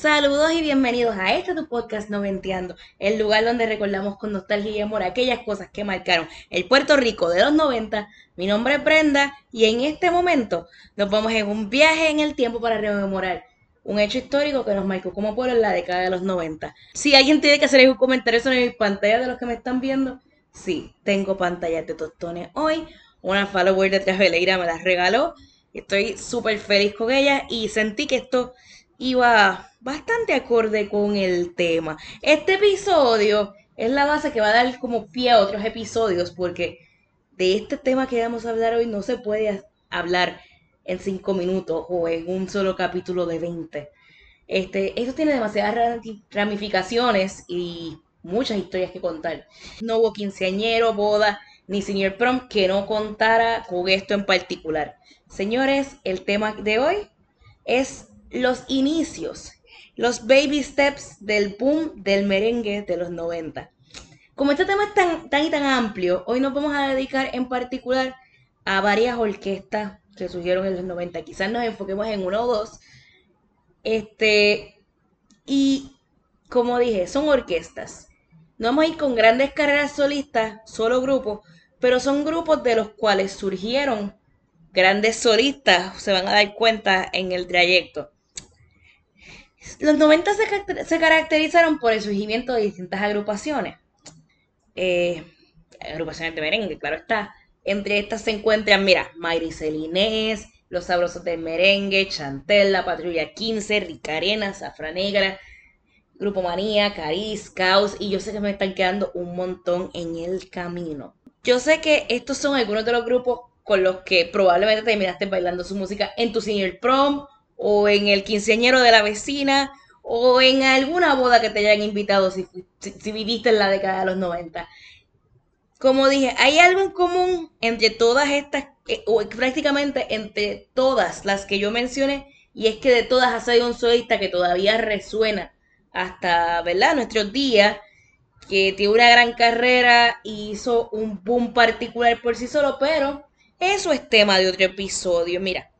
Saludos y bienvenidos a este tu podcast Noventeando, el lugar donde recordamos con nostalgia y amor aquellas cosas que marcaron el Puerto Rico de los 90. Mi nombre es Brenda y en este momento nos vamos en un viaje en el tiempo para rememorar un hecho histórico que nos marcó como pueblo en la década de los 90. Si alguien tiene que hacer un comentario sobre mis pantallas de los que me están viendo, sí, tengo pantallas de tostones hoy. Una follower de Traveleira me las regaló. Estoy súper feliz con ella y sentí que esto iba bastante acorde con el tema. Este episodio es la base que va a dar como pie a otros episodios porque de este tema que vamos a hablar hoy no se puede hablar en cinco minutos o en un solo capítulo de 20. Este, esto tiene demasiadas ramificaciones y muchas historias que contar. No hubo quinceañero, boda, ni señor prom que no contara con esto en particular. Señores, el tema de hoy es los inicios, los baby steps del boom del merengue de los 90. Como este tema es tan, tan y tan amplio, hoy nos vamos a dedicar en particular a varias orquestas que surgieron en los 90. Quizás nos enfoquemos en uno o dos. Este, y como dije, son orquestas. No vamos a ir con grandes carreras solistas, solo grupos, pero son grupos de los cuales surgieron grandes solistas, se van a dar cuenta en el trayecto. Los 90 se, caracterizaron por el surgimiento de distintas agrupaciones. Eh, agrupaciones de merengue, claro está. Entre estas se encuentran, mira, Mayri Celinés, Los Sabrosos del Merengue, Chantel, La Patrulla 15, Ricarena, Zafra Negra, Grupo Manía, Cariz, Caos, y yo sé que me están quedando un montón en el camino. Yo sé que estos son algunos de los grupos con los que probablemente terminaste bailando su música en tu senior prom o en el quinceañero de la vecina o en alguna boda que te hayan invitado si, viviste en la década de los 90. Como dije, hay algo en común entre todas estas, eh, o prácticamente entre todas las que yo mencioné, y es que de todas ha salido un solista que todavía resuena hasta, ¿verdad?, nuestros días, que tiene una gran carrera y hizo un boom particular por sí solo, pero eso es tema de otro episodio. Mira,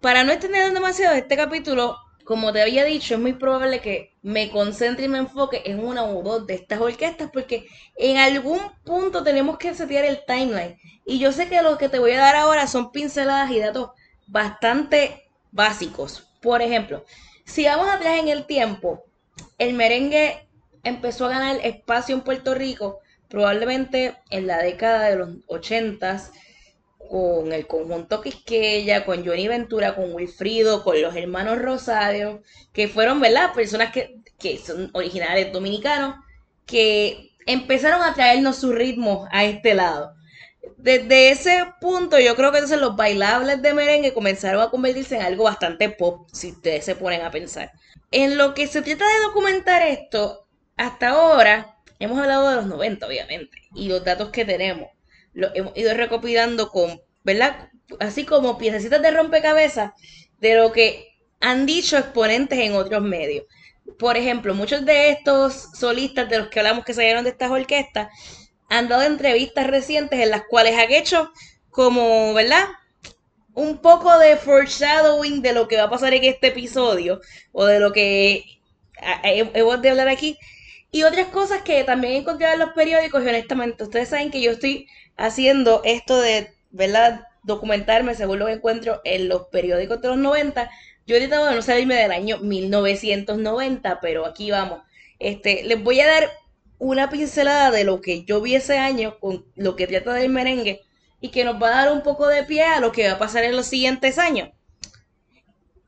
para no extender demasiado este capítulo, como te había dicho, es muy probable que me concentre y me enfoque en una o dos de estas orquestas porque en algún punto tenemos que setear el timeline. Y yo sé que lo que te voy a dar ahora son pinceladas y datos bastante básicos. Por ejemplo, si vamos atrás en el tiempo, el merengue empezó a ganar espacio en Puerto Rico probablemente en la década de los 80 con el conjunto Quisqueya, con Johnny Ventura, con Wilfrido, con los hermanos Rosario, que fueron, ¿verdad? Personas que, que son originales dominicanos, que empezaron a traernos su ritmo a este lado. Desde ese punto, yo creo que entonces los bailables de merengue comenzaron a convertirse en algo bastante pop, si ustedes se ponen a pensar. En lo que se trata de documentar esto, hasta ahora, hemos hablado de los 90, obviamente, y los datos que tenemos lo hemos ido recopilando con, ¿verdad? Así como piececitas de rompecabezas de lo que han dicho exponentes en otros medios. Por ejemplo, muchos de estos solistas de los que hablamos que salieron de estas orquestas han dado entrevistas recientes en las cuales han hecho como, ¿verdad? Un poco de foreshadowing de lo que va a pasar en este episodio o de lo que hemos de hablar aquí. Y otras cosas que también he encontrado en los periódicos y honestamente ustedes saben que yo estoy haciendo esto de, ¿verdad? Documentarme según lo que encuentro en los periódicos de los 90. Yo he tratado de no salirme del año 1990, pero aquí vamos. Este, les voy a dar una pincelada de lo que yo vi ese año con lo que trata del merengue y que nos va a dar un poco de pie a lo que va a pasar en los siguientes años.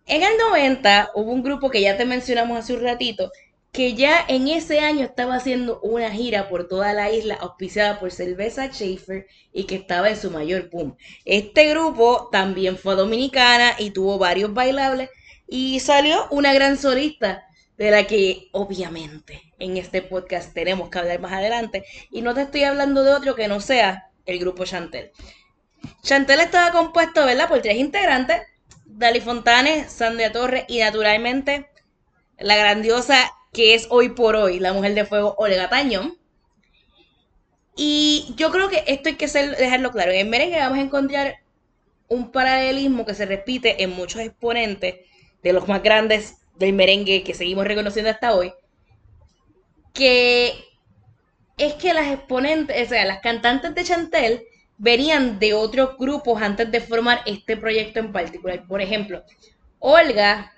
En el 90 hubo un grupo que ya te mencionamos hace un ratito, que ya en ese año estaba haciendo una gira por toda la isla auspiciada por Cerveza Schaefer y que estaba en su mayor boom. Este grupo también fue dominicana y tuvo varios bailables y salió una gran solista de la que obviamente en este podcast tenemos que hablar más adelante y no te estoy hablando de otro que no sea el grupo Chantel. Chantel estaba compuesto, ¿verdad? Por tres integrantes, Dali Fontanes, Sandra Torres y naturalmente la grandiosa que es hoy por hoy la mujer de fuego Olga Tañón. Y yo creo que esto hay que dejarlo claro. En merengue vamos a encontrar un paralelismo que se repite en muchos exponentes de los más grandes del merengue que seguimos reconociendo hasta hoy, que es que las exponentes, o sea, las cantantes de Chantel venían de otros grupos antes de formar este proyecto en particular. Por ejemplo, Olga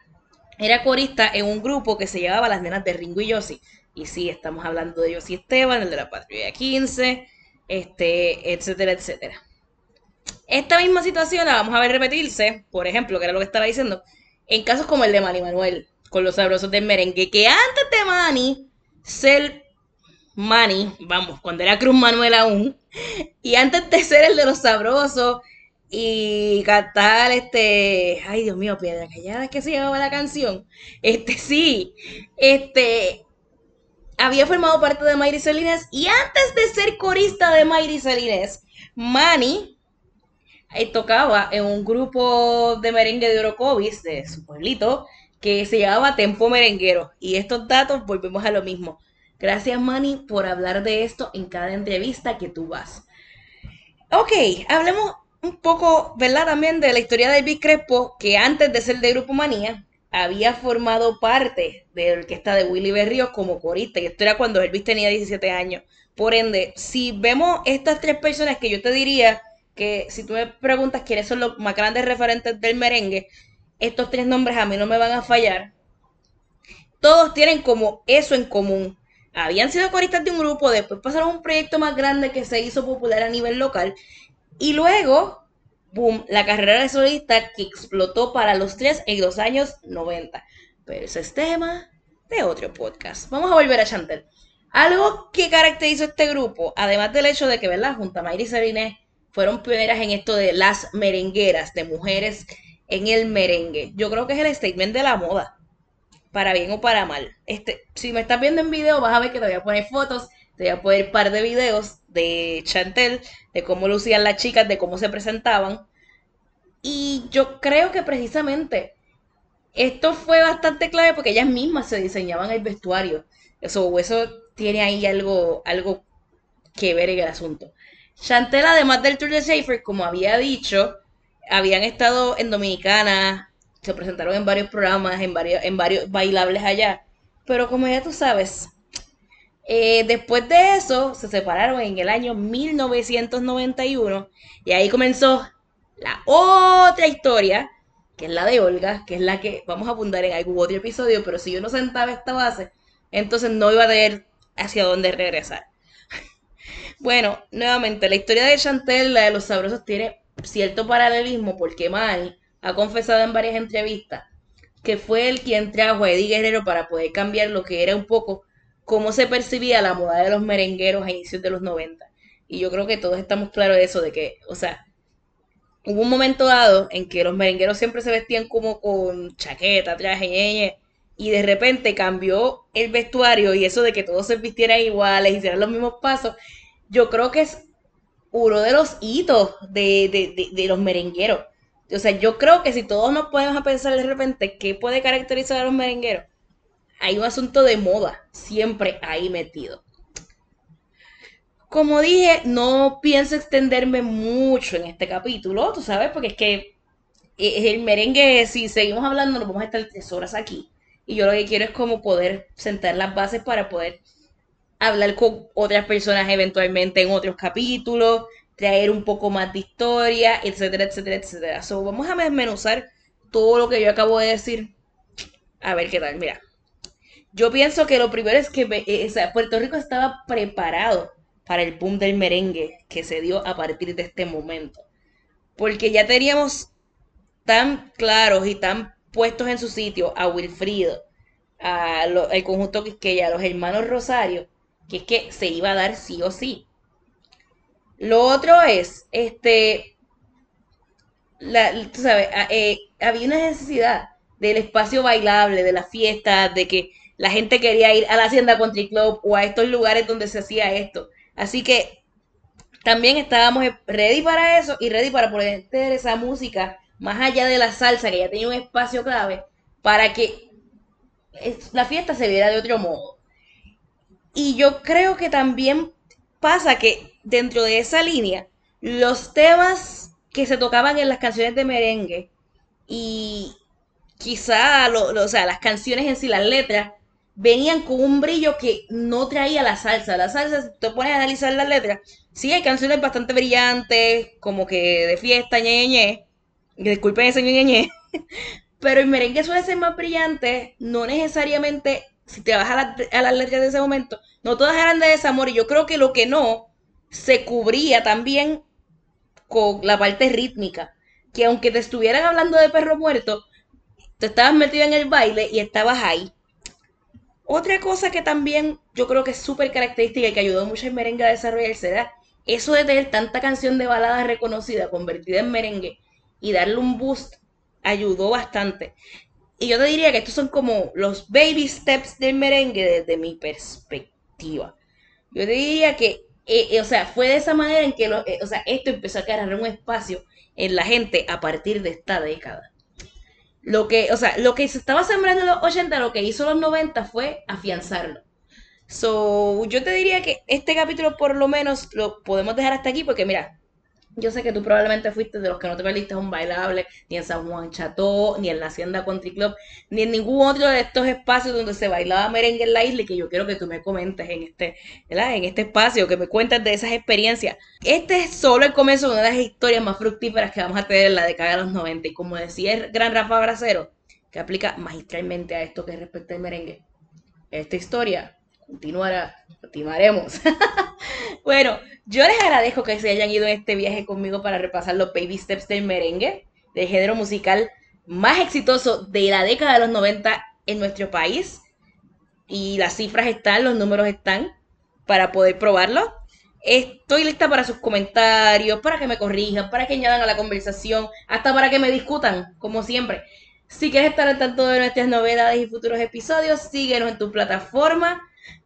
era corista en un grupo que se llamaba Las Nenas de Ringo y Yossi. Y sí, estamos hablando de Yossi Esteban, el de la Patrulla 15, este, etcétera, etcétera. Esta misma situación la vamos a ver repetirse, por ejemplo, que era lo que estaba diciendo, en casos como el de Manny Manuel, con los sabrosos del merengue, que antes de Manny ser Manny, vamos, cuando era Cruz Manuel aún, y antes de ser el de los sabrosos y cantar este, ay Dios mío, piedra callada es que se llamaba la canción, este sí, este, había formado parte de Mayri Salines y antes de ser corista de Mayri Salines, Manny eh, tocaba en un grupo de merengue de Orocovis, de su pueblito, que se llamaba Tempo Merenguero. Y estos datos volvemos a lo mismo. Gracias, Manny, por hablar de esto en cada entrevista que tú vas. Ok, hablemos un poco, ¿verdad? También de la historia de Elvis Crespo, que antes de ser de Grupo Manía, había formado parte de la orquesta de Willy Berríos como corista. Y esto era cuando Elvis tenía 17 años. Por ende, si vemos estas tres personas que yo te diría que si tú me preguntas quiénes son los más grandes referentes del merengue, estos tres nombres a mí no me van a fallar. Todos tienen como eso en común. Habían sido coristas de un grupo, después pasaron a un proyecto más grande que se hizo popular a nivel local. Y luego, boom, la carrera de solista que explotó para los tres en los años 90. Pero ese es tema de otro podcast. Vamos a volver a Chantel. Algo que caracterizó este grupo, además del hecho de que, ¿verdad? Junto a Mayri Sabine fueron pioneras en esto de las merengueras, de mujeres en el merengue. Yo creo que es el statement de la moda, para bien o para mal. Este, si me estás viendo en video, vas a ver que te voy a poner fotos, te voy a poner un par de videos de Chantel, de cómo lucían las chicas, de cómo se presentaban. Y yo creo que precisamente esto fue bastante clave porque ellas mismas se diseñaban el vestuario. Eso, eso tiene ahí algo, algo que ver en el asunto. Chantel, además del Tour de Safer, como había dicho, habían estado en Dominicana, se presentaron en varios programas, en varios, en varios bailables allá. Pero como ya tú sabes, eh, después de eso se separaron en el año 1991 y ahí comenzó la otra historia, que es la de Olga, que es la que vamos a apuntar en algún otro episodio, pero si yo no sentaba esta base, entonces no iba a tener hacia dónde regresar. Bueno, nuevamente, la historia de Chantel, la de los sabrosos, tiene cierto paralelismo porque Manny ha confesado en varias entrevistas que fue él quien trajo a Eddie Guerrero para poder cambiar lo que era un poco cómo se percibía la moda de los merengueros a inicios de los 90. Y yo creo que todos estamos claros de eso, de que, o sea, hubo un momento dado en que los merengueros siempre se vestían como con chaqueta, traje, y de repente cambió el vestuario y eso de que todos se vistieran iguales, hicieran los mismos pasos, yo creo que es uno de los hitos de, los merengueros. O sea, yo creo que si todos nos podemos pensar de repente qué puede caracterizar a los merengueros, hay un asunto de moda siempre ahí metido. Como dije, no pienso extenderme mucho en este capítulo, tú sabes, porque es que eh, el merengue, si seguimos hablando, nos vamos a estar tres horas aquí. Y yo lo que quiero es como poder sentar las bases para poder hablar con otras personas eventualmente en otros capítulos, traer un poco más de historia, etcétera, etcétera, etcétera. So, vamos a desmenuzar todo lo que yo acabo de decir. A ver qué tal, mira. Yo pienso que lo primero es que eh, Puerto Rico estaba preparado para el boom del merengue que se dio a partir de este momento. Porque ya teníamos tan claros y tan puestos en su sitio a Wilfrido, al conjunto Quisqueya, a los hermanos Rosario, que es que se iba a dar sí o sí. Lo otro es, este, tú sabes, eh, había una necesidad del espacio bailable, de la fiesta, de que la gente quería ir a la Hacienda Country Club o a estos lugares donde se hacía esto. Así que también estábamos ready para eso y ready para poder tener esa música más allá de la salsa, que ya tenía un espacio clave, para que la fiesta se viera de otro modo. Y yo creo que también pasa que dentro de esa línea, los temas que se tocaban en las canciones de merengue y quizá o sea, las canciones en sí, las letras, venían con un brillo que no traía la salsa. La salsa, si te pones a analizar las letras, sí hay canciones bastante brillantes, como que de fiesta, ñe, Disculpen ese ñe, Pero el merengue suele ser más brillante, no necesariamente, si te vas a, a las letras de ese momento, no todas eran de desamor. Y yo creo que lo que no se cubría también con la parte rítmica. Que aunque te estuvieran hablando de perro muerto, te estabas metido en el baile y estabas ahí. Otra cosa que también yo creo que es súper característica y que ayudó mucho al merengue a desarrollarse era eso de tener tanta canción de balada reconocida, convertida en merengue y darle un boost ayudó bastante. Y yo te diría que estos son como los baby steps del merengue desde mi perspectiva. Yo te diría que, eh, eh, o sea, fue de esa manera en que eh, o sea, esto empezó a agarrar un espacio en la gente a partir de esta década. Lo que, o sea, lo que se estaba sembrando en los 80, lo que hizo los 90 fue afianzarlo. So, yo te diría que este capítulo por lo menos lo podemos dejar hasta aquí porque mira, yo sé que tú probablemente fuiste de los que no te perdiste un bailable, ni en San Juan Chateau, ni en la Hacienda Country Club, ni en ningún otro de estos espacios donde se bailaba merengue en la isla y que yo quiero que tú me comentes en este, ¿verdad? En este espacio, que me cuentes de esas experiencias. Este es solo el comienzo de una de las historias más fructíferas que vamos a tener en la década de los 90. Y como decía el gran Rafa Bracero, que aplica magistralmente a esto que respecta al merengue, esta historia continuará, continuaremos. bueno, yo les agradezco que se hayan ido en este viaje conmigo para repasar los baby steps del merengue, del género musical más exitoso de la década de los 90 en nuestro país. Y las cifras están, los números están para poder probarlo. Estoy lista para sus comentarios, para que me corrijan, para que añadan a la conversación, hasta para que me discutan, como siempre. Si quieres estar al tanto de nuestras novedades y futuros episodios, síguenos en tu plataforma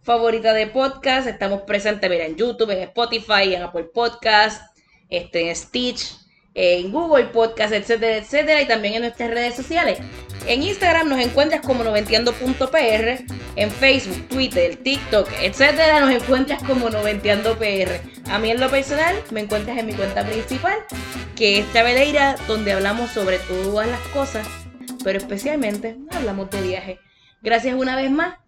favorita de podcast. Estamos presentes mira, en YouTube, en Spotify, en Apple Podcast, este, en Stitch, en Google Podcast, etcétera, etcétera, y también en nuestras redes sociales. En Instagram nos encuentras como noventeando.pr, en Facebook, Twitter, TikTok, etcétera, nos encuentras como noventeando.pr. A mí en lo personal me encuentras en mi cuenta principal, que es Traveleira, donde hablamos sobre todas las cosas, pero especialmente hablamos de viaje. Gracias una vez más